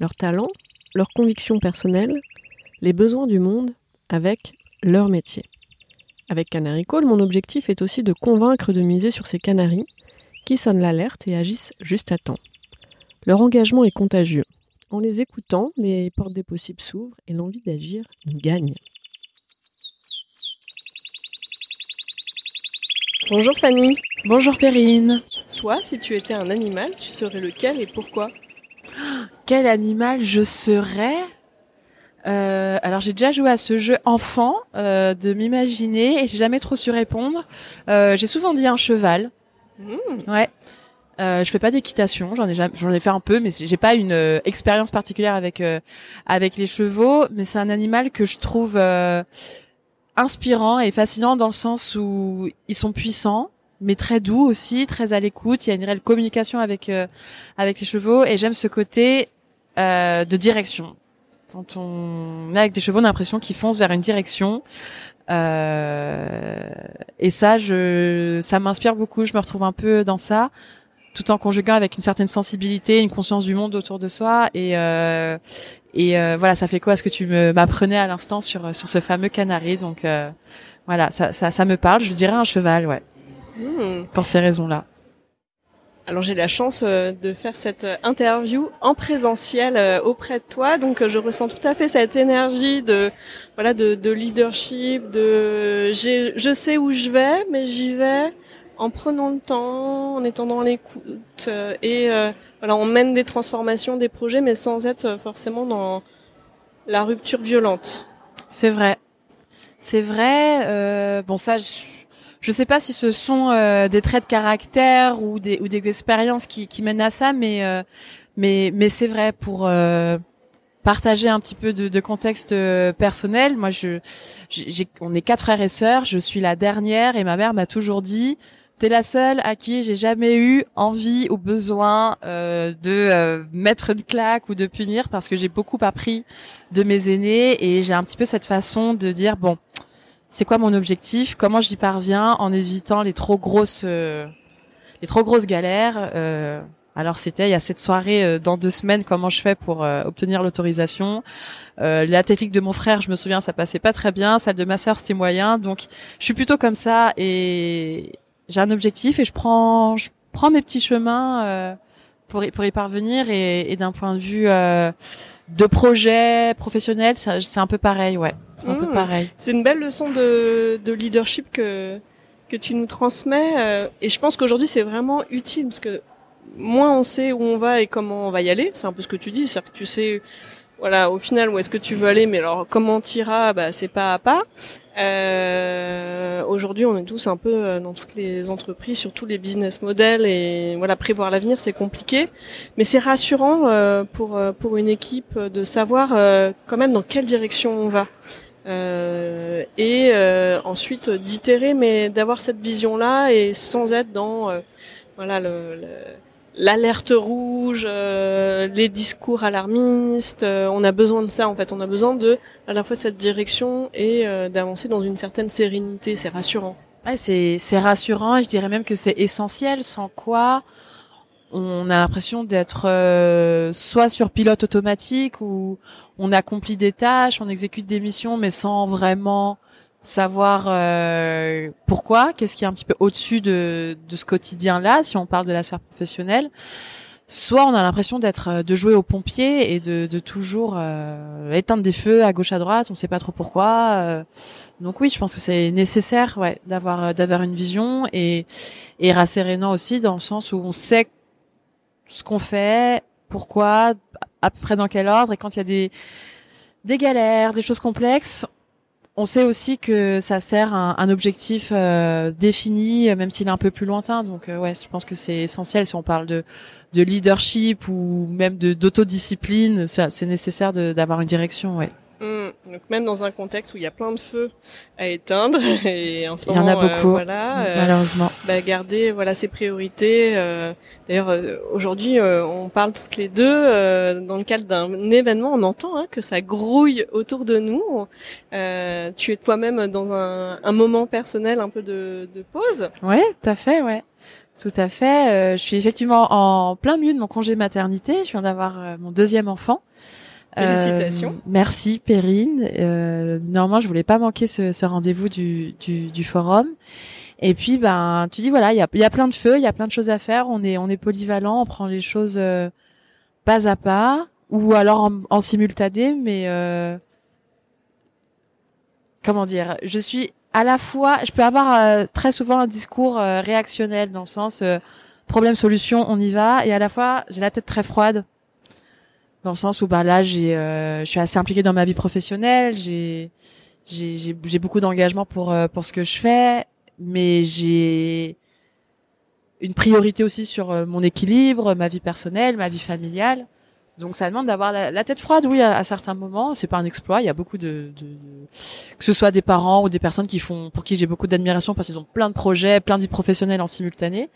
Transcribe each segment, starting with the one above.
leurs talents, leurs convictions personnelles, les besoins du monde avec leur métier. Avec Canary Call, mon objectif est aussi de convaincre de miser sur ces canaris qui sonnent l'alerte et agissent juste à temps. Leur engagement est contagieux. En les écoutant, les portes des possibles s'ouvrent et l'envie d'agir gagne. Bonjour Fanny. Bonjour Perrine. Toi, si tu étais un animal, tu serais lequel et pourquoi? Quel animal je serais euh, alors j'ai déjà joué à ce jeu enfant euh, de m'imaginer et j'ai jamais trop su répondre. Euh, j'ai souvent dit un cheval. Mmh. Ouais. Euh, je fais pas d'équitation, j'en ai jamais, j'en ai fait un peu, mais j'ai pas une euh, expérience particulière avec euh, avec les chevaux. Mais c'est un animal que je trouve euh, inspirant et fascinant dans le sens où ils sont puissants, mais très doux aussi, très à l'écoute. Il y a une réelle communication avec euh, avec les chevaux et j'aime ce côté euh, de direction. Quand on est avec des chevaux, on a l'impression qu'ils foncent vers une direction. Euh, et ça, je, ça m'inspire beaucoup. Je me retrouve un peu dans ça, tout en conjuguant avec une certaine sensibilité, une conscience du monde autour de soi. Et, euh, et euh, voilà, ça fait quoi à ce que tu m'apprenais à l'instant sur sur ce fameux canari? Donc euh, voilà, ça, ça, ça me parle. Je dirais un cheval, ouais, Mmh. pour ces raisons-là. Alors j'ai la chance euh, de faire cette euh, interview en présentiel euh, auprès de toi, donc je ressens tout à fait cette énergie de voilà de, de leadership, de je sais où je vais, mais j'y vais en prenant le temps, en étant dans l'écoute et euh, voilà on mène des transformations, des projets, mais sans être forcément dans la rupture violente. C'est vrai. C'est vrai. euh, bon, ça, je, je sais pas si ce sont euh, des traits de caractère ou des ou des expériences qui, qui mènent à ça, mais euh, mais mais c'est vrai pour euh, partager un petit peu de, de contexte euh, personnel. Moi, je j'ai on est quatre frères et sœurs. Je suis la dernière et ma mère m'a toujours dit. T'es la seule à qui j'ai jamais eu envie ou besoin euh, de euh, mettre une claque ou de punir parce que j'ai beaucoup appris de mes aînés et j'ai un petit peu cette façon de dire bon c'est quoi mon objectif? Comment j'y parviens en évitant les trop grosses euh, les trop grosses galères? Euh, alors c'était il y a cette soirée euh, dans deux semaines comment je fais pour obtenir l'autorisation? La technique de mon frère je me souviens ça passait pas très bien. Celle de ma sœur c'était moyen. Donc je suis plutôt comme ça et j'ai un objectif et je prends je prends mes petits chemins pour y, pour y parvenir et, et d'un point de vue euh, de projet professionnel, c'est un peu pareil, ouais. C'est un peu Mmh. pareil. C'est une belle leçon de, de leadership que, que tu nous transmets. euh, et je pense qu'aujourd'hui, c'est vraiment utile parce que moins on sait où on va et comment on va y aller, c'est un peu ce que tu dis, c'est-à-dire que tu sais, voilà, au final, où est-ce que tu veux aller, mais alors comment t'iras, bah, c'est pas à pas. Euh, aujourd'hui, on est tous un peu euh, dans toutes les entreprises, sur tous les business models et voilà, prévoir l'avenir, c'est compliqué. Mais c'est rassurant euh, pour, euh, pour une équipe de savoir quand même dans quelle direction on va. Et ensuite d'itérer, mais d'avoir cette vision-là et sans être dans voilà le- l'alerte rouge, euh, les discours alarmistes. euh, on a besoin de ça en fait. On a besoin de à la fois cette direction et euh, d'avancer dans une certaine sérénité. C'est rassurant. Ouais, c'est c'est rassurant je dirais même que c'est essentiel. Sans quoi, on a l'impression d'être euh, soit sur pilote automatique ou on accomplit des tâches, on exécute des missions, mais sans vraiment savoir euh, pourquoi, qu'est-ce qui est un petit peu au-dessus de, de ce quotidien-là, si on parle de la sphère professionnelle. Soit on a l'impression d'être, euh, de jouer au pompier et de, de toujours euh, éteindre des feux à gauche à droite, on sait pas trop pourquoi. euh. donc oui, je pense que c'est nécessaire, ouais, d'avoir euh, d'avoir une vision et et rassérénant aussi dans le sens où on sait ce qu'on fait, pourquoi, à peu près dans quel ordre, et quand il y a des des galères, des choses complexes, on sait aussi que ça sert un, un objectif euh, défini, même s'il est un peu plus lointain. Donc euh, ouais, je pense que c'est essentiel si on parle de, de leadership ou même de d'autodiscipline. C'est nécessaire d'avoir une direction. Ouais. Mmh. Donc même dans un contexte où il y a plein de feux à éteindre et en ce il y en a beaucoup, voilà, malheureusement. Bah, garder voilà ses priorités. D'ailleurs aujourd'hui on parle toutes les deux dans le cadre d'un événement, on entend hein, que ça grouille autour de nous. Euh, tu es toi-même dans un, un, moment personnel un peu de, de pause. Ouais, tout à fait, ouais. Tout à fait. je suis effectivement en plein milieu de mon congé maternité. Je viens d'avoir mon deuxième enfant. Félicitations. Euh, merci Perrine. Euh, normalement, je voulais pas manquer ce, ce rendez-vous du, du, du, forum. Et puis, ben, tu dis voilà, il y a, y a plein de feux, il y a plein de choses à faire. On est, on est polyvalent, on prend les choses euh, pas à pas, ou alors en, simultané. Mais euh, comment dire Je suis à la fois, je peux avoir euh, très souvent un discours réactionnel dans le sens problème solution, on y va, et à la fois j'ai la tête très froide dans le sens où bah là j'ai euh, je suis assez impliquée dans ma vie professionnelle. J'ai j'ai j'ai beaucoup d'engagement pour euh, pour ce que je fais. Mais j'ai une priorité aussi sur euh, mon équilibre ma vie personnelle ma vie familiale. Donc ça demande d'avoir la, tête froide oui à, certains moments. C'est pas un exploit. Il y a beaucoup de, de, que ce soit des parents ou des personnes qui font pour qui j'ai beaucoup d'admiration parce qu'ils ont plein de projets plein de vies professionnelles en simultané.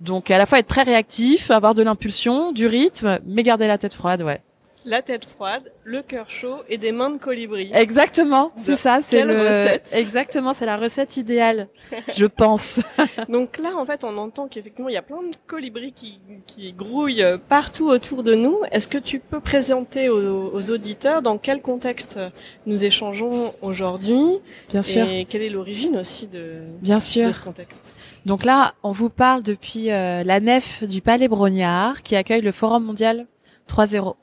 Donc à la fois être très réactif avoir de l'impulsion du rythme mais garder la tête froide ouais la tête froide, le cœur chaud et des mains de colibri. Exactement, c'est ça, c'est le recette? exactement, c'est la recette idéale, je pense. Donc là, en fait, on entend qu'effectivement, il y a plein de colibris qui, qui grouillent partout autour de nous. Est-ce que tu peux présenter aux, auditeurs dans quel contexte nous échangeons aujourd'hui Bien sûr. Et quelle est l'origine aussi de, Bien sûr. de ce contexte? Donc là, on vous parle depuis euh, la nef du Palais Brognard qui accueille le Forum mondial 3.0.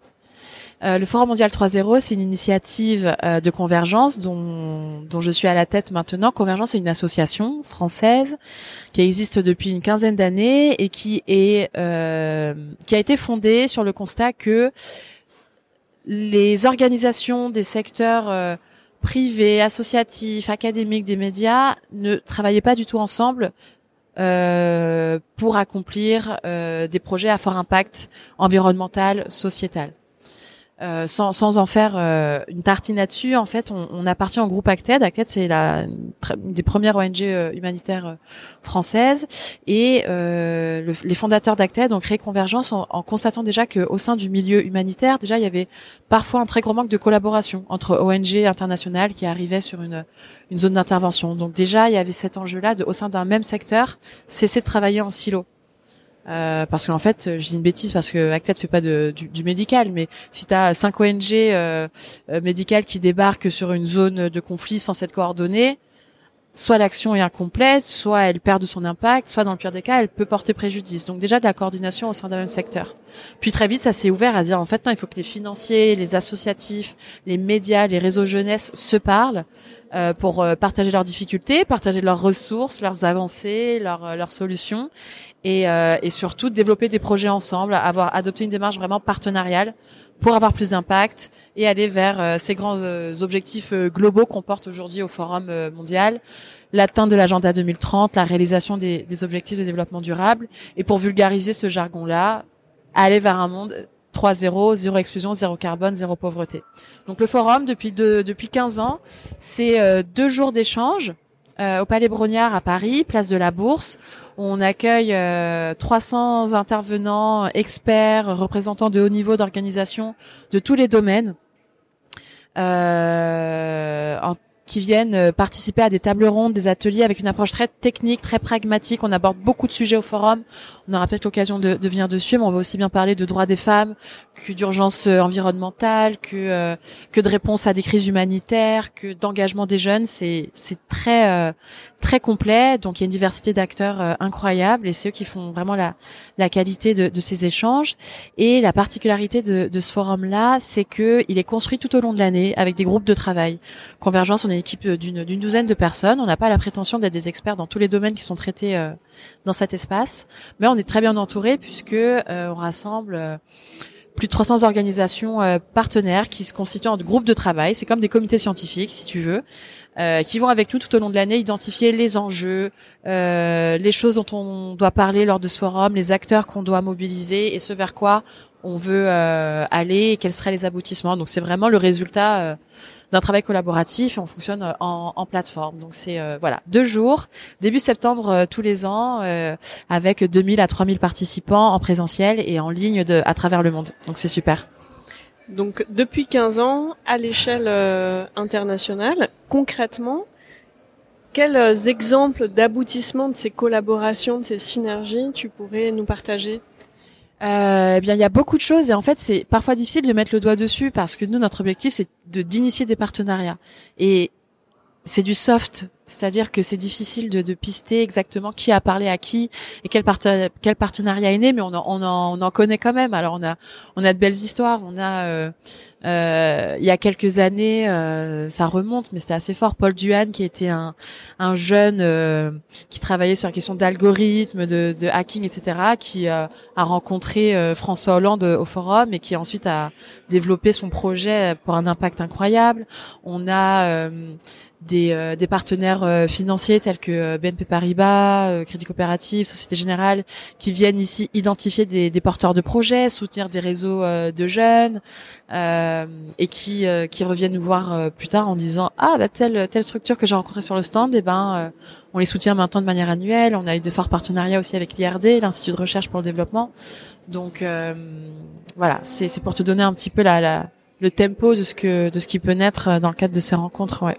Euh, le Forum mondial 3.0, c'est une initiative euh, de convergence dont, je suis à la tête maintenant. Convergence est une association française qui existe depuis une quinzaine d'années et qui euh, qui a été fondée sur le constat que les organisations des secteurs privés, associatifs, académiques, des médias ne travaillaient pas du tout ensemble pour accomplir des projets à fort impact environnemental, sociétal. Euh, sans, sans en faire euh, une tartine là-dessus, en fait, on, on, appartient au groupe Acted. Acted, c'est la une des premières ONG euh, humanitaires françaises, et les fondateurs d'Acted ont créé Convergence en, en constatant déjà qu'au sein du milieu humanitaire, déjà il y avait parfois un très gros manque de collaboration entre ONG internationales qui arrivaient sur une une zone d'intervention. Donc déjà, il y avait cet enjeu-là au sein d'un même secteur, cesser de travailler en silo. Euh, parce qu'en fait, je dis une bêtise parce que ne fait pas de, du, du, médical, mais si tu as cinq ONG euh, euh, médicales qui débarquent sur une zone de conflit sans s'être coordonnées, soit l'action est incomplète, soit elle perd de son impact, soit dans le pire des cas, elle peut porter préjudice. Donc déjà de la coordination au sein d'un même secteur. Puis très vite, ça s'est ouvert à dire en fait non, il faut que les financiers, les associatifs, les médias, les réseaux jeunesse se parlent euh, pour euh, partager leurs difficultés, partager leurs ressources, leurs avancées, leurs, euh, leurs solutions et, et surtout développer des projets ensemble, avoir adopté une démarche vraiment partenariale pour avoir plus d'impact et aller vers ces grands objectifs globaux qu'on porte aujourd'hui au Forum mondial, l'atteinte de l'agenda 2030, la réalisation des, des objectifs de développement durable et pour vulgariser ce jargon-là, aller vers un monde 3-0, zéro exclusion, zéro carbone, zéro pauvreté. Donc le forum, depuis, depuis 15 ans, c'est euh, deux jours d'échange euh, au Palais Brognard à Paris, place de la Bourse. On accueille 300 euh, intervenants, experts, représentants de haut niveau d'organisation de tous les domaines. en qui viennent euh, participer à des tables rondes, des ateliers avec une approche très technique, très pragmatique. On aborde beaucoup de sujets au forum. On aura peut-être l'occasion de, de, venir dessus, mais on va aussi bien parler de droits des femmes, que d'urgence euh, environnementale, que euh, que de réponse à des crises humanitaires, que d'engagement des jeunes. C'est c'est très très complet. Donc il y a une diversité d'acteurs incroyable et c'est eux qui font vraiment la la qualité de, de ces échanges. Et la particularité de, de ce forum-là, c'est que il est construit tout au long de l'année avec des groupes de travail. Convergence, on est équipe d'une douzaine de personnes. On n'a pas la prétention d'être des experts dans tous les domaines qui sont traités euh, dans cet espace, mais on est très bien entouré puisque euh, on rassemble euh, plus de 300 organisations partenaires qui se constituent en groupes de travail. C'est comme des comités scientifiques, si tu veux, euh, qui vont avec nous tout au long de l'année identifier les enjeux, euh, les choses dont on doit parler lors de ce forum, les acteurs qu'on doit mobiliser et ce vers quoi on veut euh, aller et quels seraient les aboutissements. Donc c'est vraiment le résultat euh, d'un travail collaboratif et on fonctionne euh, en, en plateforme. Donc c'est voilà deux jours, début septembre tous les ans, avec 2000 à 3000 participants en présentiel et en ligne de, à travers le monde. Donc c'est super. Donc depuis 15 ans, à l'échelle euh, internationale, concrètement, quels euh, exemples d'aboutissement de ces collaborations, de ces synergies, tu pourrais nous partager? Euh, eh bien, il y a beaucoup de choses et en fait, c'est parfois difficile de mettre le doigt dessus parce que nous, notre objectif, c'est de d'initier des partenariats. Et c'est du soft c'est-à-dire que c'est difficile de, de, pister exactement qui a parlé à qui et quel, quel partenariat est né, mais on en, on, en, on en, connaît quand même. Alors on a, on a de belles histoires. On a, euh, euh, il y a quelques années, euh, ça remonte, mais c'était assez fort. Paul Duhan, qui était un, un jeune euh, qui travaillait sur la question d'algorithmes, de, de, hacking, etc., qui euh, a rencontré François Hollande au forum et qui ensuite a développé son projet pour un impact incroyable. On a des, euh, des partenaires euh, financiers tels que euh, BNP Paribas, Crédit Coopératif, Société Générale, qui viennent ici identifier des, des porteurs de projets, soutenir des réseaux de jeunes, et qui qui reviennent nous voir plus tard en disant ah bah telle telle structure que j'ai rencontrée sur le stand, et eh ben on les soutient maintenant de manière annuelle. On a eu de forts partenariats aussi avec l'IRD, l'Institut de recherche pour le développement. Donc voilà, c'est c'est pour te donner un petit peu la, la le tempo de ce que de ce qui peut naître dans le cadre de ces rencontres, ouais.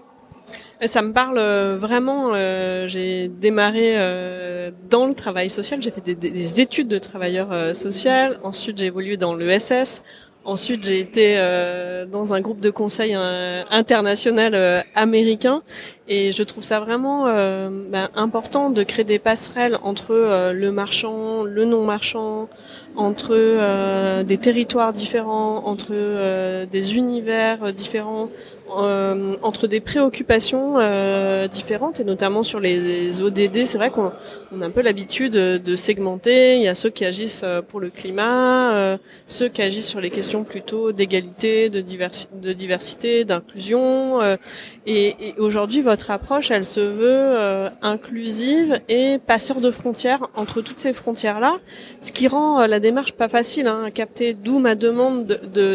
Ça me parle euh, vraiment. Euh, j'ai démarré euh, dans le travail social. J'ai fait des, des, études de travailleur euh, social. Ensuite, j'ai évolué dans l'ESS. Ensuite, j'ai été euh, dans un groupe de conseil international américain. Et je trouve ça vraiment ben, important de créer des passerelles entre le marchand, le non marchand, entre des territoires différents, entre des univers différents euh, entre des préoccupations euh, différentes et notamment sur les ODD, c'est vrai qu'on on a un peu l'habitude de segmenter. Il y a ceux qui agissent euh, pour le climat, euh, ceux qui agissent sur les questions plutôt d'égalité, de, de diversité, d'inclusion. Euh, et, et aujourd'hui, votre approche, elle se veut inclusive et passeur de frontières entre toutes ces frontières-là, ce qui rend la démarche pas facile hein, à capter. D'où ma demande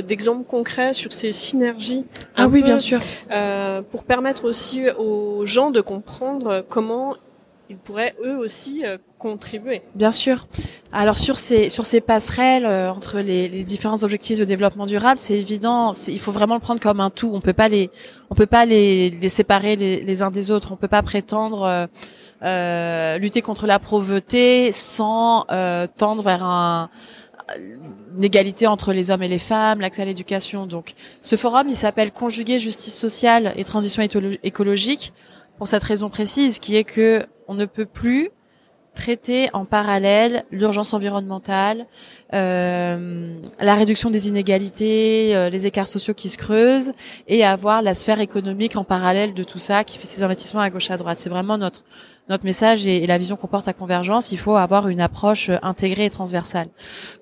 d'exemples de, concrets sur ces synergies. Ah oui, bien sûr. Pour permettre aussi aux gens de comprendre comment ils pourraient eux aussi euh, contribuer. Bien sûr. Alors sur ces sur ces passerelles euh, entre les, les, différents objectifs de développement durable, c'est évident. Il faut vraiment le prendre comme un tout. On peut pas les on peut pas les, les séparer les, les, uns des autres. On peut pas prétendre euh, euh lutter contre la pauvreté sans tendre vers un une égalité entre les hommes et les femmes, l'accès à l'éducation. Donc, ce forum, il s'appelle Conjuguer justice sociale et transition écologique pour cette raison précise, qui est que on ne peut plus traiter en parallèle l'urgence environnementale, euh, la réduction des inégalités, euh, les écarts sociaux qui se creusent, et avoir la sphère économique en parallèle de tout ça qui fait ses investissements à gauche à droite. C'est vraiment notre notre message et, la vision qu'on porte à Convergence, il faut avoir une approche euh, intégrée et transversale.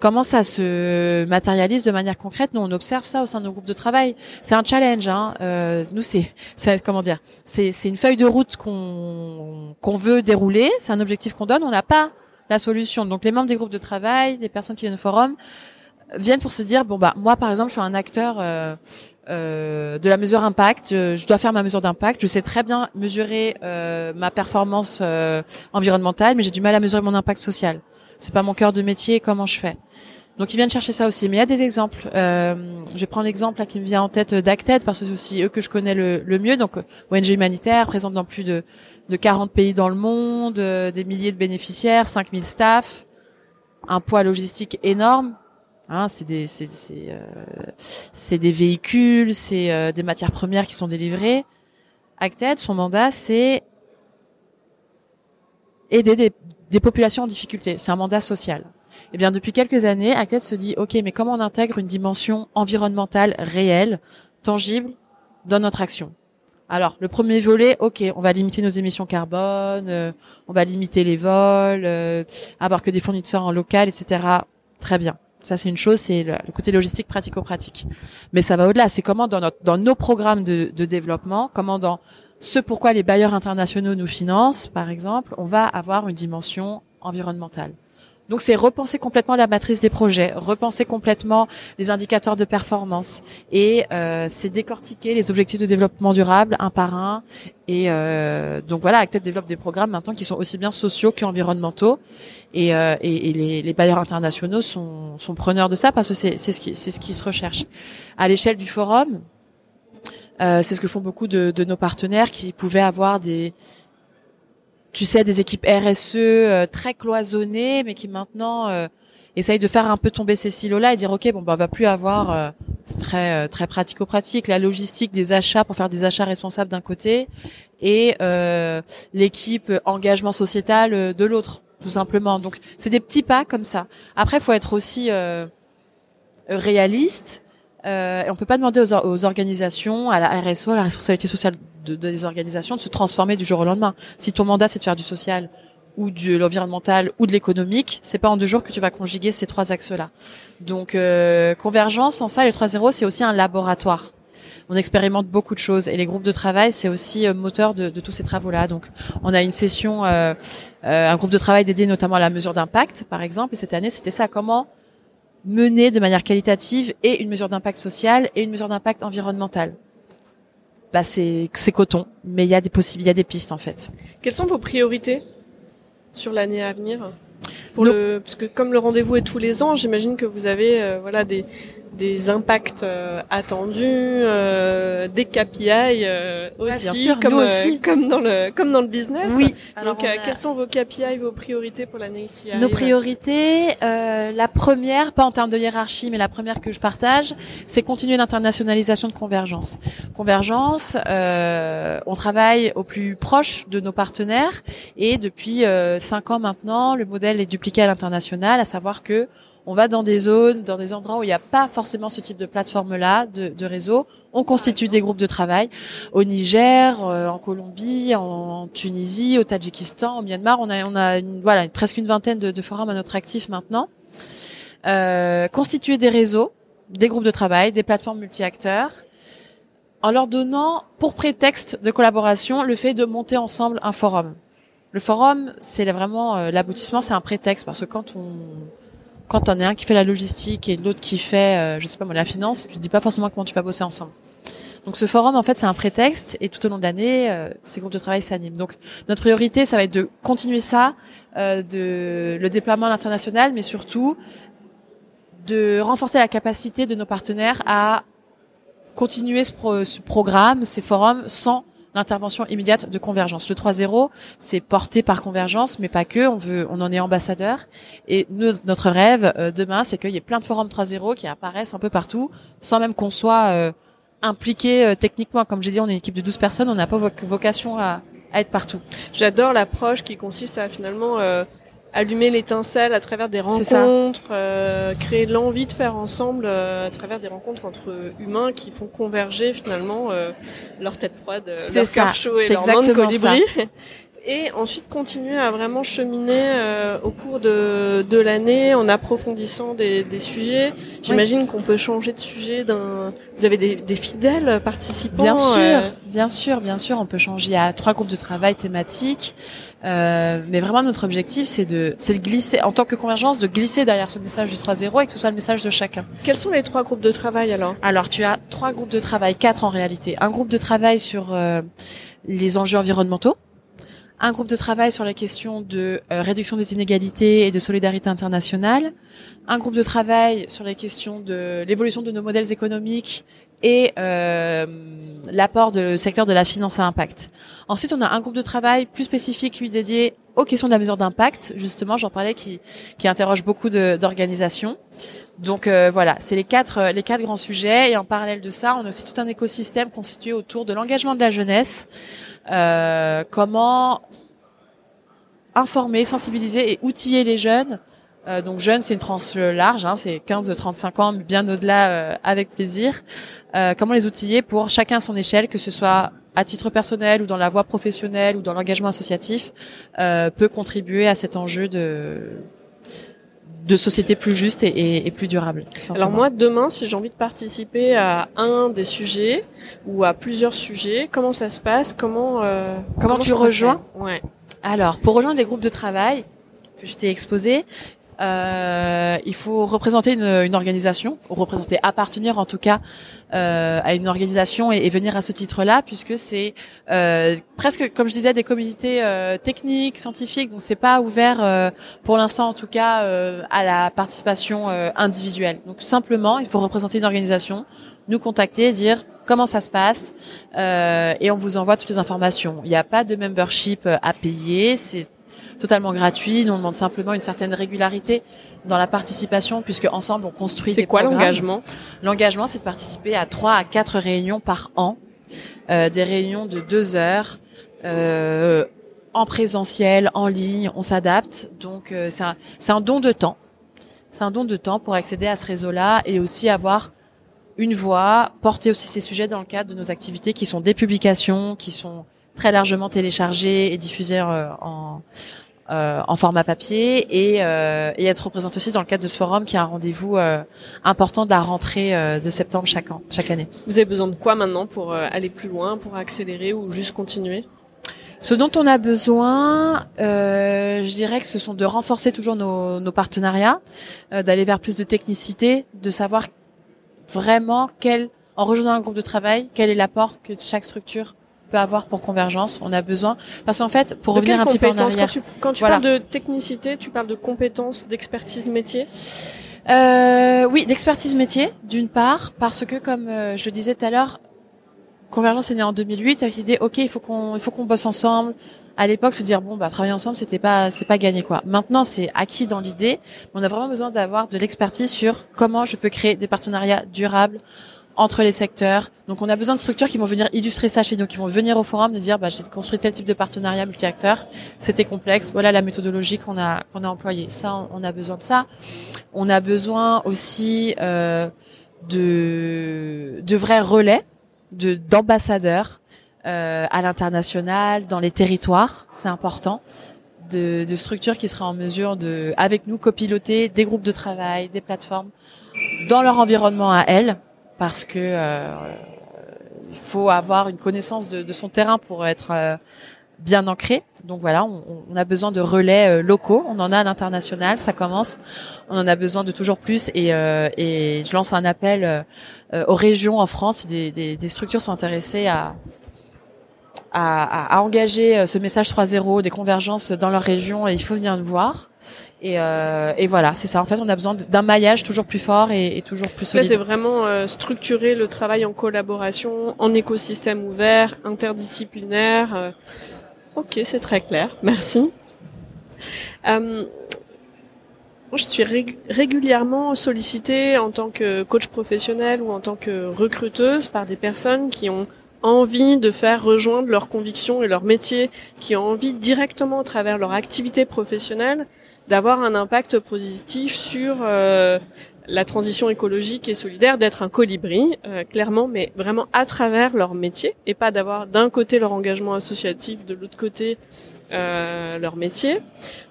Comment ça se matérialise de manière concrète? Nous, on observe ça au sein de nos groupes de travail. C'est un challenge. Hein. Euh, nous, c'est, comment dire? C'est une feuille de route qu'on qu'on veut dérouler. C'est un objectif qu'on donne. On n'a pas la solution. Donc, les membres des groupes de travail, des personnes qui viennent au forum, viennent pour se dire bon bah moi par exemple je suis un acteur euh, euh, de la mesure impact. Je dois faire ma mesure d'impact. Je sais très bien mesurer euh, ma performance euh, environnementale, mais j'ai du mal à mesurer mon impact social. C'est pas mon cœur de métier. Comment je fais? Donc ils viennent chercher ça aussi. Mais il y a des exemples. Euh, je vais prendre l'exemple qui me vient en tête d'Acted parce que c'est aussi eux que je connais le, le mieux. Donc ONG humanitaire présente dans plus de, de 40 pays dans le monde, des milliers de bénéficiaires, 5000 staff, un poids logistique énorme Hein, c'est des c'est euh, des véhicules, c'est euh, des matières premières qui sont délivrées. Acted, son mandat, c'est aider des, des populations en difficulté. C'est un mandat social. Eh bien, depuis quelques années, Acted se dit, ok, mais comment on intègre une dimension environnementale réelle, tangible, dans notre action? Alors, le premier volet, ok, on va limiter nos émissions carbone, euh, on va limiter les vols, avoir que des fournisseurs en local, etc. Très bien. Ça, c'est une chose, c'est le, côté logistique pratico-pratique. Mais ça va au-delà. C'est comment dans, notre, dans nos programmes de, de développement, comment dans ce pourquoi les bailleurs internationaux nous financent, par exemple, on va avoir une dimension environnementale. Donc c'est repenser complètement la matrice des projets, repenser complètement les indicateurs de performance et euh, c'est décortiquer les objectifs de développement durable un par un. Et euh, donc voilà, Actet développe des programmes maintenant qui sont aussi bien sociaux qu'environnementaux. Et, euh, les, les, bailleurs internationaux sont, preneurs de ça parce que c'est ce qui ce qui se recherche. À l'échelle du forum, c'est ce que font beaucoup de nos partenaires qui pouvaient avoir des tu sais, des équipes RSE euh, très cloisonnées, mais qui maintenant euh, essayent de faire un peu tomber ces silos-là et dire ok, bon, bah, on va plus avoir, euh, c'est très très pratico-pratique, la logistique des achats pour faire des achats responsables d'un côté et l'équipe engagement sociétal de l'autre, tout simplement. Donc c'est des petits pas comme ça. Après, faut être aussi réaliste. Euh, et on peut pas demander aux, aux, organisations, à la RSO, à la responsabilité sociale des organisations de se transformer du jour au lendemain. Si ton mandat c'est de faire du social ou de l'environnemental ou de l'économique, c'est pas en deux jours que tu vas conjuguer ces trois axes-là. Donc euh, convergence, en ça, les 3.0, c'est aussi un laboratoire. On expérimente beaucoup de choses et les groupes de travail, c'est aussi euh, moteur de, de, tous ces travaux-là. Donc, on a une session, euh, euh, un groupe de travail dédié notamment à la mesure d'impact, par exemple. Et cette année, c'était ça. Comment mener de manière qualitative et une mesure d'impact social et une mesure d'impact environnemental bah c'est c'est coton, mais il y a des possibles, il y a des pistes en fait. Quelles sont vos priorités sur l'année à venir? Pour le parce que comme le rendez-vous est tous les ans, j'imagine que vous avez euh, voilà des des impacts euh, attendus, euh, des KPI euh, aussi, bien sûr, comme, aussi. comme dans le comme dans le business. Oui. Alors Donc, quelles sont vos KPI, vos priorités pour l'année qui arrive Nos priorités, la première, pas en termes de hiérarchie, mais la première que je partage, c'est continuer l'internationalisation de Convergence. Convergence, on travaille au plus proche de nos partenaires et depuis cinq ans maintenant, le modèle est dupliqué à l'international, à savoir que on va dans des zones, dans des endroits où il n'y a pas forcément ce type de plateforme-là, de, de, réseau. On constitue des groupes de travail au Niger, euh, en Colombie, en, Tunisie, au Tadjikistan, au Myanmar. On a, on a une, voilà, presque une vingtaine de, de, forums à notre actif maintenant. Euh, constituer des réseaux, des groupes de travail, des plateformes multi-acteurs, en leur donnant pour prétexte de collaboration le fait de monter ensemble un forum. Le forum, c'est vraiment euh, l'aboutissement, c'est un prétexte parce que quand on quand on est un qui fait la logistique et l'autre qui fait, euh, je sais pas moi, la finance, tu te dis pas forcément comment tu vas bosser ensemble. Donc ce forum, en fait, c'est un prétexte et tout au long de l'année, euh, ces groupes de travail s'animent. Donc notre priorité, ça va être de continuer ça, euh, de le déploiement à l'international, mais surtout de renforcer la capacité de nos partenaires à continuer ce programme, ces forums, sans l'intervention immédiate de Convergence. Le 3.0, c'est porté par Convergence, mais pas que. On veut, on en est ambassadeur. Et notre rêve euh, demain, c'est qu'il y ait plein de forums 3.0 qui apparaissent un peu partout, sans même qu'on soit euh, impliqué euh, techniquement. Comme j'ai dit, on est une équipe de 12 personnes, on n'a pas vocation à, à, être partout. J'adore l'approche qui consiste à finalement allumer l'étincelle à travers des rencontres, euh, créer l'envie de faire ensemble euh, à travers des rencontres entre humains qui font converger finalement euh, leur tête froide, leur cœur chaud et leur main de colibri. Et ensuite continuer à vraiment cheminer euh, au cours de, de l'année en approfondissant des, des sujets. J'imagine qu'on peut changer de sujet d'un. Vous avez des, des fidèles participants. Bien sûr, euh... bien sûr, bien sûr. On peut changer à trois groupes de travail thématiques. Euh, mais vraiment, notre objectif, c'est de, c'est de glisser, en tant que convergence, de glisser derrière ce message du 3.0 et que ce soit le message de chacun. Quels sont les trois groupes de travail alors? Alors, tu as trois groupes de travail, quatre en réalité. Un groupe de travail sur euh, les enjeux environnementaux un groupe de travail sur la question de euh, réduction des inégalités et de solidarité internationale, un groupe de travail sur la question de l'évolution de nos modèles économiques et euh, l'apport du secteur de la finance à impact. Ensuite, on a un groupe de travail plus spécifique, lui dédié aux questions de la mesure d'impact. Justement, j'en parlais, qui, qui interroge beaucoup d'organisations. Donc euh, voilà, c'est les quatre les quatre grands sujets. Et en parallèle de ça, on a aussi tout un écosystème constitué autour de l'engagement de la jeunesse. Euh, comment informer, sensibiliser et outiller les jeunes. Euh, donc jeunes, c'est une tranche large, hein, c'est 15-35 ans, bien au-delà, euh, avec plaisir. Euh, comment les outiller pour chacun à son échelle, que ce soit à titre personnel ou dans la voie professionnelle ou dans l'engagement associatif, peut contribuer à cet enjeu de de société plus juste et, et, plus durable. Alors moi, demain, si j'ai envie de participer à un des sujets ou à plusieurs sujets, comment ça se passe? Comment euh, comment, tu rejoins? Ouais. Alors, pour rejoindre les groupes de travail que je t'ai exposés, euh, il faut représenter une, une, organisation, représenter, appartenir en tout cas euh, à une organisation et, et, venir à ce titre-là, puisque c'est euh, presque, comme je disais, des communautés euh, techniques, scientifiques, donc c'est pas ouvert euh, pour l'instant en tout cas euh, à la participation individuelle. Donc simplement, il faut représenter une organisation, nous contacter, dire comment ça se passe, et on vous envoie toutes les informations. Il n'y a pas de membership à payer, c'est totalement gratuit. Nous, on demande simplement une certaine régularité dans la participation, puisque ensemble, on construit C'est quoi l'engagement? L'engagement, c'est de participer à trois à quatre réunions par an, euh, des réunions de deux heures. Euh, en présentiel, en ligne, on s'adapte. Donc euh, c'est un, un don de temps. C'est un don de temps pour accéder à ce réseau-là et aussi avoir une voix, porter aussi ces sujets dans le cadre de nos activités qui sont des publications, qui sont très largement téléchargées et diffusées euh, en, euh, en format papier et, euh, et, être représenté aussi dans le cadre de ce forum qui est un rendez-vous euh, important de la rentrée euh, de septembre chaque an, chaque année. Vous avez besoin de quoi maintenant pour euh, aller plus loin, pour accélérer ou juste continuer? Ce dont on a besoin, euh, je dirais que ce sont de renforcer toujours nos, nos partenariats, d'aller vers plus de technicité, de savoir vraiment quel, en rejoignant un groupe de travail, quel est l'apport que chaque structure peut avoir pour convergence. On a besoin parce qu'en fait, pour revenir un petit peu en arrière, quand tu, quand tu parles de technicité, tu parles de compétences, d'expertise métier. Euh, oui, d'expertise métier, d'une part, parce que comme euh, je le disais tout à l'heure, Convergence est née en 2008 avec l'idée, ok, il faut qu'on, il faut qu'on bosse ensemble. À l'époque, se dire bon, bah travailler ensemble, c'était pas, c'est pas gagné quoi. Maintenant, c'est acquis dans l'idée. On a vraiment besoin d'avoir de l'expertise sur comment je peux créer des partenariats durables entre les secteurs. Donc on a besoin de structures qui vont venir illustrer ça chez nous, qui vont venir au forum nous dire bah, j'ai construit tel type de partenariat multi-acteurs, c'était complexe, voilà la méthodologie qu'on a qu'on a employée. Ça, on, a besoin de ça. On a besoin aussi euh, de de vrais relais, de d'ambassadeurs euh, à l'international, dans les territoires, c'est important. De, de structures qui seraient en mesure de, avec nous, copiloter des groupes de travail, des plateformes dans leur environnement à elles, parce que euh, il faut avoir une connaissance de, son terrain pour être euh, bien ancré. Donc voilà, on, a besoin de relais euh, locaux. On en a à l'international, ça commence. On en a besoin de toujours plus. Et, et je lance un appel aux régions en France. Des, structures sont intéressées à, engager ce message 3.0 des convergences dans leur région, il faut venir nous voir. Et, euh, et, voilà, c'est ça. En fait, on a besoin d'un maillage toujours plus fort et, et toujours plus solide. c'est vraiment euh, structurer le travail en collaboration, en écosystème ouvert, interdisciplinaire. Euh. Ok, c'est très clair. Merci. Euh, je suis régulièrement sollicitée en tant que coach professionnel ou en tant que recruteuse par des personnes qui ont envie de faire rejoindre leurs convictions et leur métier, qui ont envie directement à travers leur activité professionnelle d'avoir un impact positif sur euh, la transition écologique et solidaire, d'être un colibri, euh, clairement, mais vraiment à travers leur métier, et pas d'avoir d'un côté leur engagement associatif, de l'autre côté euh, leur métier,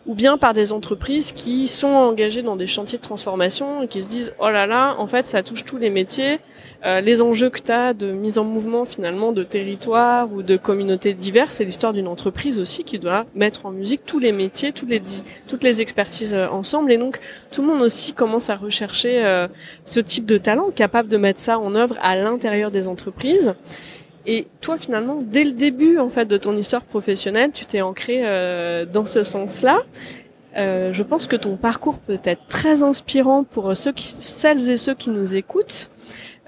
ou bien par des entreprises qui sont engagées dans des chantiers de transformation et qui se disent oh là là, en fait ça touche tous les métiers, euh, les enjeux que tu as de mise en mouvement finalement de territoire ou de communautés diverses, c'est l'histoire d'une entreprise aussi qui doit mettre en musique tous les métiers, tous les, toutes les expertises euh, ensemble et donc tout le monde aussi commence à rechercher euh, ce type de talent capable de mettre ça en œuvre à l'intérieur des entreprises. Et toi, finalement, dès le début en fait de ton histoire professionnelle, tu t'es ancré euh, dans ce sens-là. Euh, je pense que ton parcours peut être très inspirant pour ceux qui, celles et ceux qui nous écoutent.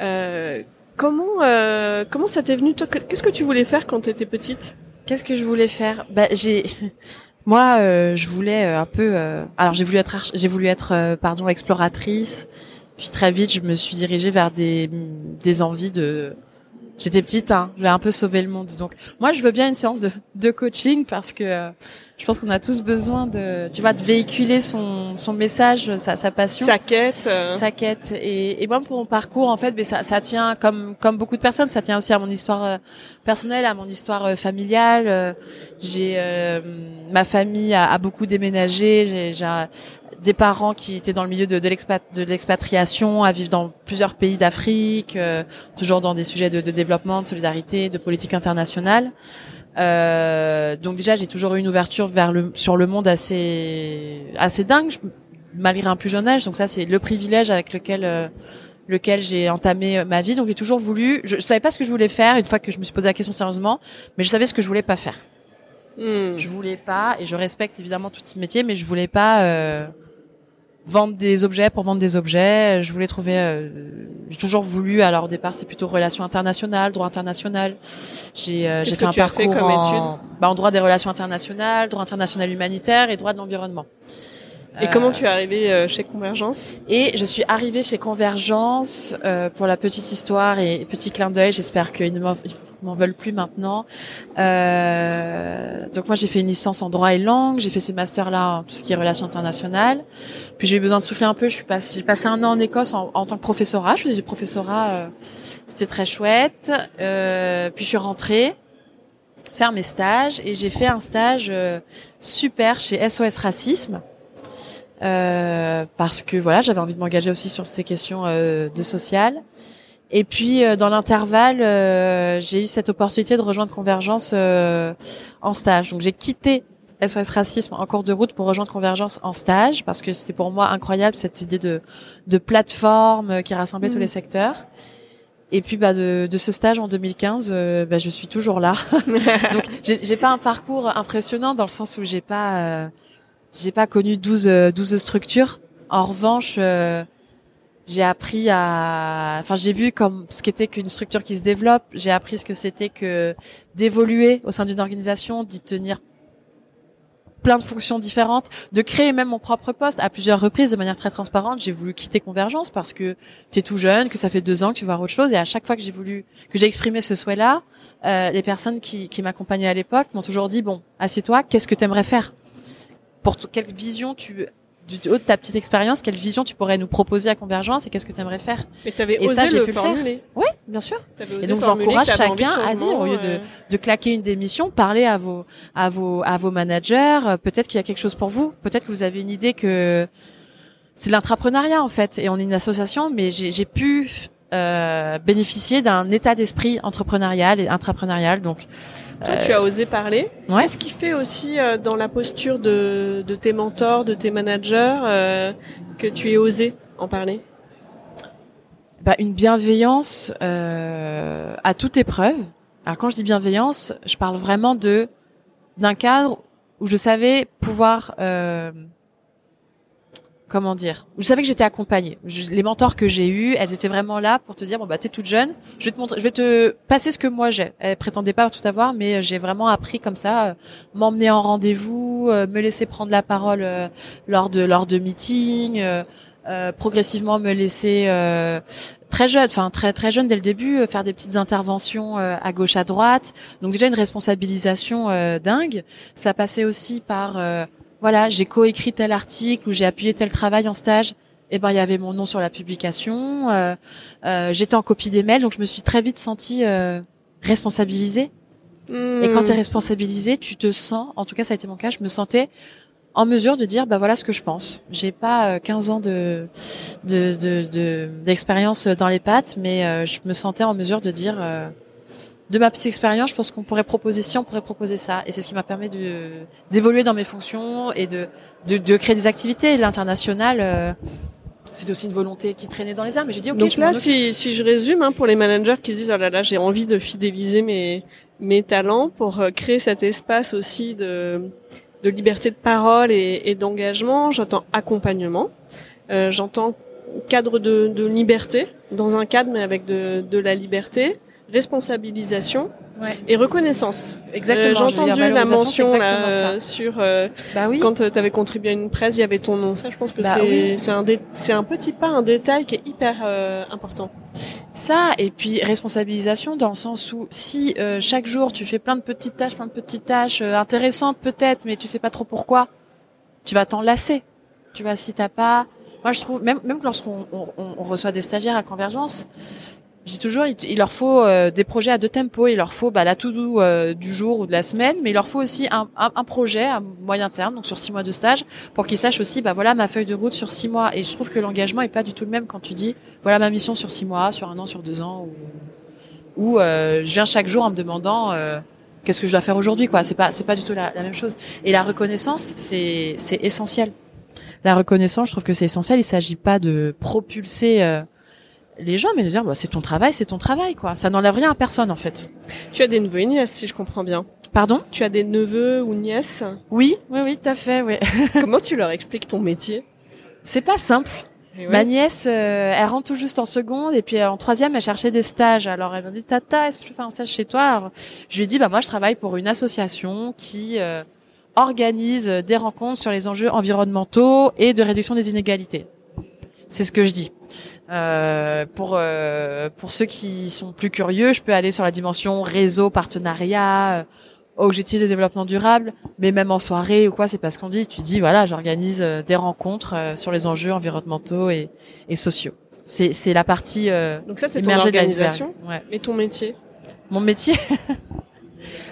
Euh, comment euh, comment ça t'est venu Qu'est-ce que tu voulais faire quand tu étais petite? Qu'est-ce que je voulais faire? Bah j'ai moi euh, je voulais euh, un peu alors j'ai voulu être j'ai voulu être pardon exploratrice. Puis très vite je me suis dirigée vers des des envies de J'étais petite, hein, je voulais un peu sauver le monde. Donc, moi, je veux bien une séance de, de coaching parce que euh, je pense qu'on a tous besoin de, tu vois, de véhiculer son, son message, sa, sa passion, sa quête, euh. sa quête. Et, et moi, pour mon parcours, en fait, mais ça, ça tient comme comme beaucoup de personnes, ça tient aussi à mon histoire euh, personnelle, à mon histoire familiale. J'ai ma famille a, a, beaucoup déménagé. J'ai des parents qui étaient dans le milieu de, de l'expatriation, à vivre dans plusieurs pays d'Afrique, euh, toujours dans des sujets de, de, développement, de solidarité, de politique internationale. Euh, donc déjà, j'ai toujours eu une ouverture vers le sur le monde assez assez dingue, malgré un plus jeune âge. Donc ça, c'est le privilège avec lequel euh, lequel j'ai entamé ma vie. Donc j'ai toujours voulu. Je, je savais pas ce que je voulais faire une fois que je me suis posé la question sérieusement, mais je savais ce que je voulais pas faire. Hmm. Je voulais pas, et je respecte évidemment tout de métier, mais je voulais pas euh, vendre des objets pour vendre des objets. Je voulais trouver. Euh, j'ai toujours voulu. Alors au départ, c'est plutôt relations internationales, droit international. J'ai euh, j'ai fait un parcours en, bah, en droit des relations internationales, droit international humanitaire et droit de l'environnement. Et comment tu es arrivée euh, chez Convergence? Et je suis arrivée chez Convergence euh, pour la petite histoire et petit clin d'œil. J'espère qu'ils ne m'en veulent plus maintenant. Euh, donc moi j'ai fait une licence en droit et langue, j'ai fait ces masters là en tout ce qui est relations internationales. Puis j'ai eu besoin de souffler un peu. Je suis passé, j'ai passé un an en Écosse en, tant que professorat. Je faisais du professorat, euh, c'était très chouette. Euh, puis je suis rentrée faire mes stages et j'ai fait un stage euh, super chez SOS Racisme. Euh, parce que voilà, j'avais envie de m'engager aussi sur ces questions euh, de social. Et puis euh, dans l'intervalle, j'ai eu cette opportunité de rejoindre Convergence en stage. Donc j'ai quitté SOS Racisme en cours de route pour rejoindre Convergence en stage parce que c'était pour moi incroyable cette idée de, de plateforme qui rassemblait tous mmh. les secteurs. Et puis bah de, de ce stage en 2015, bah, je suis toujours là. Donc j'ai pas un parcours impressionnant dans le sens où j'ai pas j'ai pas connu 12, 12 euh, structures. En revanche, euh, j'ai appris à, enfin, j'ai vu comme ce qu'était qu'une structure qui se développe. J'ai appris ce que c'était que d'évoluer au sein d'une organisation, d'y tenir plein de fonctions différentes, de créer même mon propre poste à plusieurs reprises de manière très transparente. J'ai voulu quitter Convergence parce que tu es tout jeune, que ça fait deux ans que tu vas voir autre chose. Et à chaque fois que j'ai voulu, que j'ai exprimé ce souhait-là, euh, les personnes qui, qui m'accompagnaient à l'époque m'ont toujours dit, bon, assieds-toi, qu'est-ce que tu aimerais faire? Pour quelle vision tu du haut de ta petite expérience, quelle vision tu pourrais nous proposer à Convergence et qu'est-ce que tu aimerais faire? Mais tu avais osé ça, le formuler. Oui, bien sûr. Et donc j'encourage chacun à dire au lieu de, de claquer une démission, parlez à vos à vos à vos managers, peut-être qu'il y a quelque chose pour vous, peut-être que vous avez une idée que c'est l'entrepreneuriat en fait et on est une association mais j'ai pu euh, bénéficier d'un état d'esprit entrepreneurial et intrapreneurial. Donc toi, tu as osé parler. Ouais. Qu'est-ce qui fait aussi euh, dans la posture de, de, tes mentors, de tes managers, euh, que tu aies osé en parler? Bah, Une bienveillance euh, à toute épreuve. Alors quand je dis bienveillance, je parle vraiment de d'un cadre où je savais pouvoir euh, comment dire Je savais que j'étais accompagnée. les mentors que j'ai eus, elles étaient vraiment là pour te dire bon bah t'es toute jeune, je vais te montrer, je vais te passer ce que moi j'ai. Elles prétendaient pas tout avoir, mais euh, j'ai vraiment appris comme ça, euh, m'emmener en rendez-vous, euh, me laisser prendre la parole lors de lors de meetings, progressivement me laisser très jeune, enfin très très jeune dès le début, faire des petites interventions à gauche à droite. Donc déjà une responsabilisation dingue. Ça passait aussi par voilà, j'ai coécrit tel article ou j'ai appuyé tel travail en stage, et eh ben il y avait mon nom sur la publication. Euh, euh, J'étais en copie des mails, donc je me suis très vite sentie euh, responsabilisée. Et quand tu es hmm. responsabilisée, tu te sens, en tout cas ça a été mon cas, je me sentais en mesure de dire bah voilà ce que je pense. J'ai pas 15 euh, ans de d'expérience de, de, dans les pattes, mais euh, je me sentais en mesure de dire euh, de ma petite expérience, je pense qu'on pourrait proposer si on pourrait proposer ça. Et c'est ce qui m'a permis de d'évoluer dans mes fonctions et de, de, de créer des activités. L'international, euh, c'est aussi une volonté qui traînait dans les airs. Mais j'ai dit, ok, Donc là, si, si je résume, hein, pour les managers qui se disent, oh là là, j'ai envie de fidéliser mes, mes talents pour euh, créer cet espace aussi de, de liberté de parole et, et d'engagement, j'entends accompagnement, euh, j'entends cadre de, de liberté, dans un cadre mais avec de, de la liberté, responsabilisation et reconnaissance. Exactement. Euh, j'ai entendu la mention là, sur euh, bah oui. quand euh, tu avais contribué à une presse, il y avait ton nom. Ça, je pense que bah c'est un petit pas, un détail qui est hyper important. Ça et puis responsabilisation dans le sens où si chaque jour tu fais plein de petites tâches, plein de petites tâches intéressantes peut-être, mais tu sais pas trop pourquoi, tu vas t'en lasser. Tu vois si t'as pas moi je trouve même même lorsqu'on on, on reçoit des stagiaires à Convergence Je dis toujours, il, leur faut euh, des projets à deux tempos. Il leur faut bah, la to-do euh, du jour ou de la semaine, mais il leur faut aussi un, un, un, projet à moyen terme, donc sur six mois de stage, pour qu'ils sachent aussi, bah voilà ma feuille de route sur six mois. Et je trouve que l'engagement est pas du tout le même quand tu dis, voilà ma mission sur six mois, sur un an, sur deux ans, ou, ou euh, je viens chaque jour en me demandant qu'est-ce que je dois faire aujourd'hui, quoi. C'est pas, c'est pas du tout la, la, même chose. Et la reconnaissance, c'est, c'est essentiel. La reconnaissance, je trouve que c'est essentiel. Il s'agit pas de propulser les gens, mais de dire bah, c'est ton travail, c'est ton travail, quoi. Ça n'enlève rien à personne, en fait. Tu as des neveux et nièces, si je comprends bien. Pardon? Tu as des neveux ou nièces? Oui, oui, oui, tout à fait, oui. Comment tu leur expliques ton métier? C'est pas simple. Ouais. Ma nièce, euh, elle rentre tout juste en seconde et puis euh, en troisième, elle cherchait des stages. Alors elle m'a dit Tata, est-ce que je peux faire un stage chez toi? Alors, Je lui ai dit bah moi je travaille pour une association qui euh, organise des rencontres sur les enjeux environnementaux et de réduction des inégalités. C'est ce que je dis. Euh, pour euh, pour ceux qui sont plus curieux, je peux aller sur la dimension réseau, partenariat, euh, objectifs de développement durable, mais même en soirée ou quoi, c'est pas ce qu'on dit. Tu dis voilà, j'organise euh, des rencontres euh, sur les enjeux environnementaux et, et sociaux. C'est c'est la partie donc ça c'est ton organisation. Ouais. Et ton métier. Mon métier?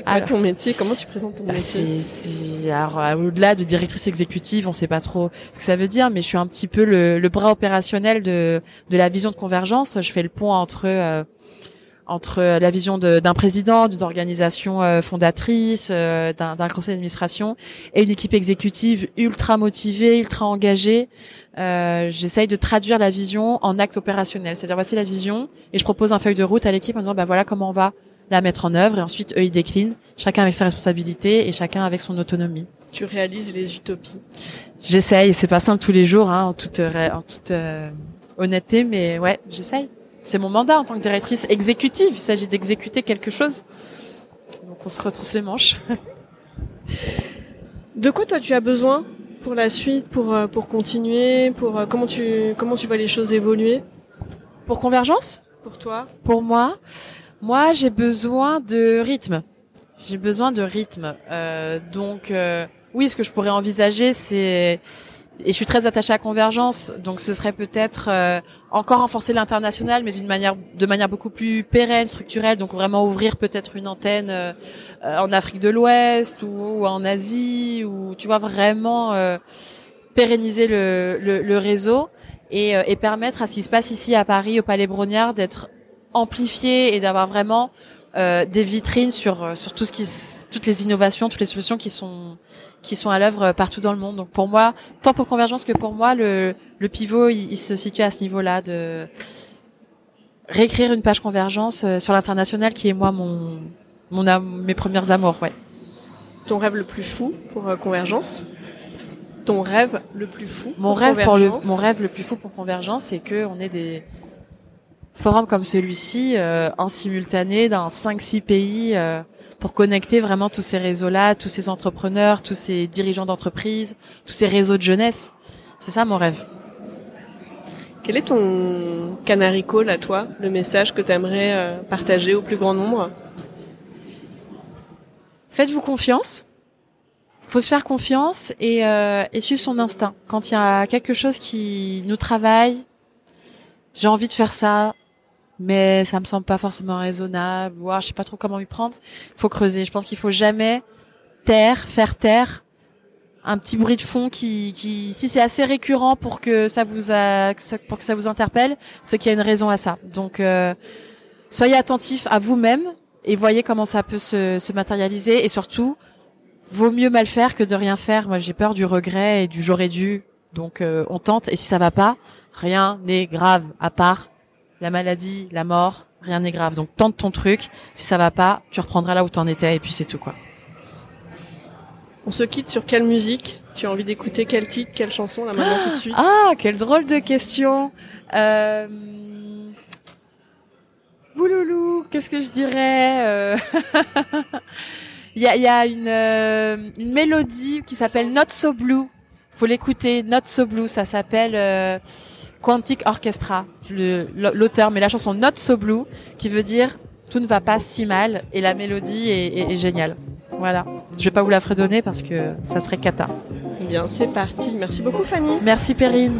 Alors, ton métier, comment tu présentes ton bah métier c'est, Alors, au-delà de directrice exécutive, on sait pas trop ce que ça veut dire, mais je suis un petit peu le, le bras opérationnel de, de la vision de convergence. Je fais le pont entre euh, entre la vision d'un président, d'une organisation euh, fondatrice, euh, d'un conseil d'administration et une équipe exécutive ultra motivée, ultra engagée. Euh, J'essaye de traduire la vision en acte opérationnel. C'est-à-dire voici la vision et je propose un feuille de route à l'équipe en disant bah voilà comment on va la mettre en œuvre et ensuite eux ils déclinent, chacun avec ses responsabilités et chacun avec son autonomie. Tu réalises les utopies. J'essaye, c'est pas simple tous les jours, hein, en toute, en toute euh, honnêteté, mais ouais, j'essaye. C'est mon mandat en tant que directrice exécutive. Il s'agit d'exécuter quelque chose. Donc on se retrousse les manches. De quoi toi tu as besoin pour la suite, pour euh, pour continuer, pour euh, comment tu comment tu vois les choses évoluer? Pour Convergence? Pour toi? Pour moi, moi j'ai besoin de rythme. J'ai besoin de rythme. Euh, donc euh, oui, ce que je pourrais envisager, c'est et je suis très attachée à Convergence, donc ce serait peut-être euh, encore renforcer l'international, mais d'une manière, de manière beaucoup plus pérenne, structurelle, donc vraiment ouvrir peut-être une antenne euh, en Afrique de l'Ouest ou, ou, en Asie, ou tu vois vraiment euh, pérenniser le, le, le réseau et, et, permettre à ce qui se passe ici à Paris, au Palais Brognard, d'être amplifié et d'avoir vraiment des vitrines sur sur tout ce qui, toutes les innovations, toutes les solutions qui sont qui sont à l'œuvre partout dans le monde. Donc pour moi, tant pour Convergence que pour moi, le, le pivot, il, il, se situe à ce niveau-là de réécrire une page Convergence euh, sur l'international, qui est moi mon, mon mes premières amours. Ouais. Ton rêve le plus fou pour euh, Convergence? Ton rêve le plus fou Mon rêve pour le mon rêve le plus fou pour Convergence, c'est que on ait des forums comme celui-ci euh, en simultané dans 5-6 pays. Euh, pour connecter vraiment tous ces réseaux-là, tous ces entrepreneurs, tous ces dirigeants d'entreprise, tous ces réseaux de jeunesse. C'est ça mon rêve. Quel est ton canary call à toi, le message que tu aimerais euh, partager au plus grand nombre? Faites-vous confiance. Faut se faire confiance et, euh, et suivre son instinct. Quand il y a quelque chose qui nous travaille, j'ai envie de faire ça, mais ça me semble pas forcément raisonnable. Ou, je sais pas trop comment y prendre. Il faut creuser. Je pense qu'il faut jamais taire, faire taire un petit bruit de fond qui, qui si c'est assez récurrent pour que ça vous a, pour que ça vous interpelle, c'est qu'il y a une raison à ça. Donc euh, soyez attentifs à vous-même et voyez comment ça peut se, se matérialiser et surtout vaut mieux mal faire que de rien faire. Moi j'ai peur du regret et du j'aurais dû. Donc euh, on tente et si ça va pas, rien n'est grave à part la maladie, la mort, rien n'est grave. Donc tente ton truc. Si ça va pas, tu reprendras là où t'en étais et puis c'est tout quoi. On se quitte sur quelle musique? Tu as envie d'écouter quel titre, quelle chanson là maintenant tout de suite? Ah, quelle drôle de question. Euh... Bouloulou, qu'est-ce que je dirais euh... Il y a, y a une, euh, une, mélodie qui s'appelle Not So Blue. Faut l'écouter. Not So Blue, ça s'appelle euh, Quantic Orchestra, l'auteur, mais la chanson Not So Blue, qui veut dire tout ne va pas si mal, et la mélodie est, est, est géniale. Voilà. Je vais pas vous la fredonner parce que ça serait cata. Bien, c'est parti. Merci beaucoup, Fanny. Merci, Perrine.